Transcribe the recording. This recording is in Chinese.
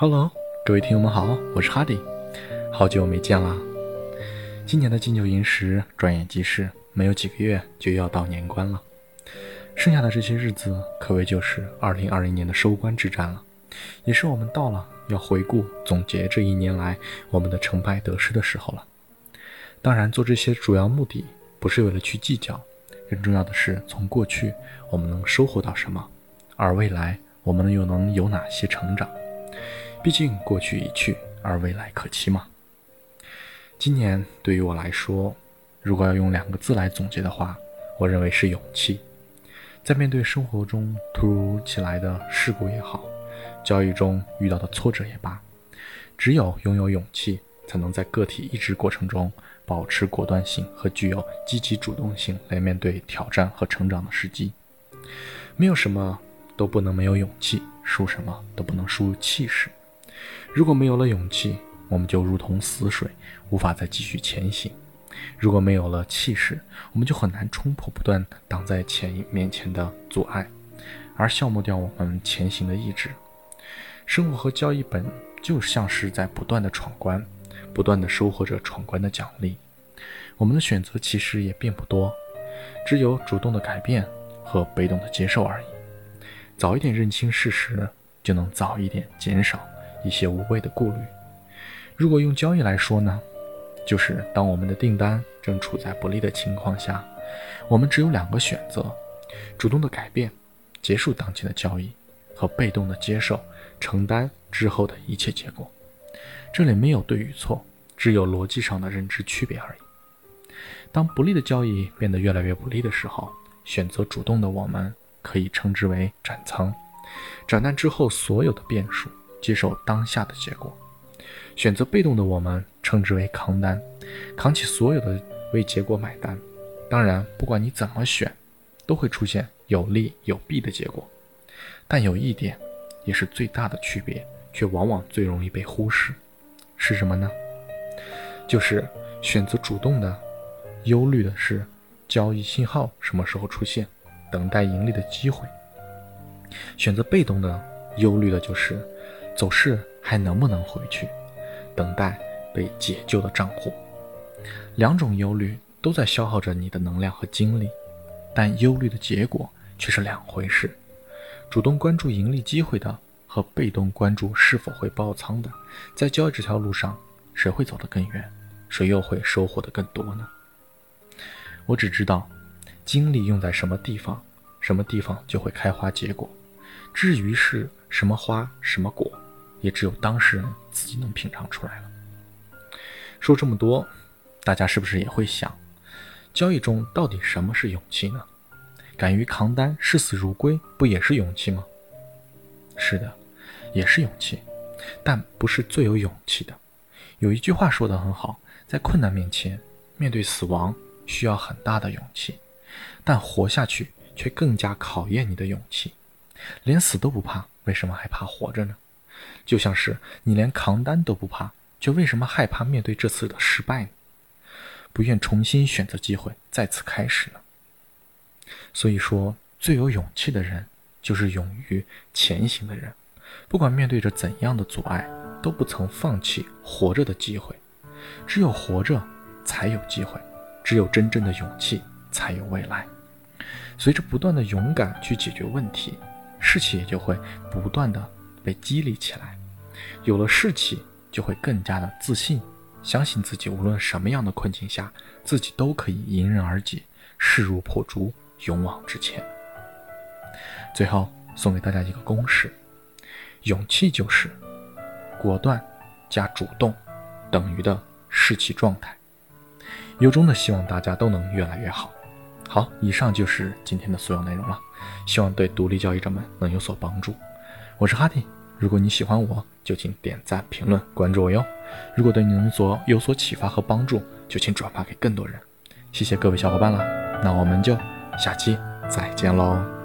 Hello，各位听友们好，我是哈迪，好久没见啦。今年的金九银十转眼即逝，没有几个月就要到年关了。剩下的这些日子，可谓就是2020年的收官之战了，也是我们到了要回顾总结这一年来我们的成败得失的时候了。当然，做这些主要目的不是为了去计较，更重要的是从过去我们能收获到什么，而未来我们又能有哪些成长。毕竟过去已去，而未来可期嘛。今年对于我来说，如果要用两个字来总结的话，我认为是勇气。在面对生活中突如其来的事故也好，交易中遇到的挫折也罢，只有拥有勇气，才能在个体意志过程中保持果断性和具有积极主动性来面对挑战和成长的时机。没有什么都不能没有勇气，输什么都不能输气势。如果没有了勇气，我们就如同死水，无法再继续前行；如果没有了气势，我们就很难冲破不断挡在前面前的阻碍，而消磨掉我们前行的意志。生活和交易本就像是在不断的闯关，不断的收获着闯关的奖励。我们的选择其实也并不多，只有主动的改变和被动的接受而已。早一点认清事实，就能早一点减少。一些无谓的顾虑。如果用交易来说呢，就是当我们的订单正处在不利的情况下，我们只有两个选择：主动的改变，结束当前的交易，和被动的接受，承担之后的一切结果。这里没有对与错，只有逻辑上的认知区别而已。当不利的交易变得越来越不利的时候，选择主动的我们可以称之为斩仓，斩断之后所有的变数。接受当下的结果，选择被动的我们称之为扛单，扛起所有的为结果买单。当然，不管你怎么选，都会出现有利有弊的结果。但有一点，也是最大的区别，却往往最容易被忽视，是什么呢？就是选择主动的，忧虑的是交易信号什么时候出现，等待盈利的机会；选择被动的，忧虑的就是。走势还能不能回去？等待被解救的账户，两种忧虑都在消耗着你的能量和精力，但忧虑的结果却是两回事。主动关注盈利机会的和被动关注是否会爆仓的，在交易这条路上，谁会走得更远？谁又会收获的更多呢？我只知道，精力用在什么地方，什么地方就会开花结果。至于是什么花，什么果？也只有当事人自己能品尝出来了。说这么多，大家是不是也会想，交易中到底什么是勇气呢？敢于扛单、视死如归，不也是勇气吗？是的，也是勇气，但不是最有勇气的。有一句话说得很好，在困难面前，面对死亡需要很大的勇气，但活下去却更加考验你的勇气。连死都不怕，为什么还怕活着呢？就像是你连扛单都不怕，却为什么害怕面对这次的失败呢？不愿重新选择机会，再次开始呢？所以说，最有勇气的人，就是勇于前行的人。不管面对着怎样的阻碍，都不曾放弃活着的机会。只有活着，才有机会；只有真正的勇气，才有未来。随着不断的勇敢去解决问题，士气也就会不断的被激励起来。有了士气，就会更加的自信，相信自己无论什么样的困境下，自己都可以迎刃而解，势如破竹，勇往直前。最后送给大家一个公式：勇气就是果断加主动等于的士气状态。由衷的希望大家都能越来越好。好，以上就是今天的所有内容了，希望对独立交易者们能有所帮助。我是哈迪。如果你喜欢我，就请点赞、评论、关注我哟。如果对你能所有所启发和帮助，就请转发给更多人。谢谢各位小伙伴了，那我们就下期再见喽。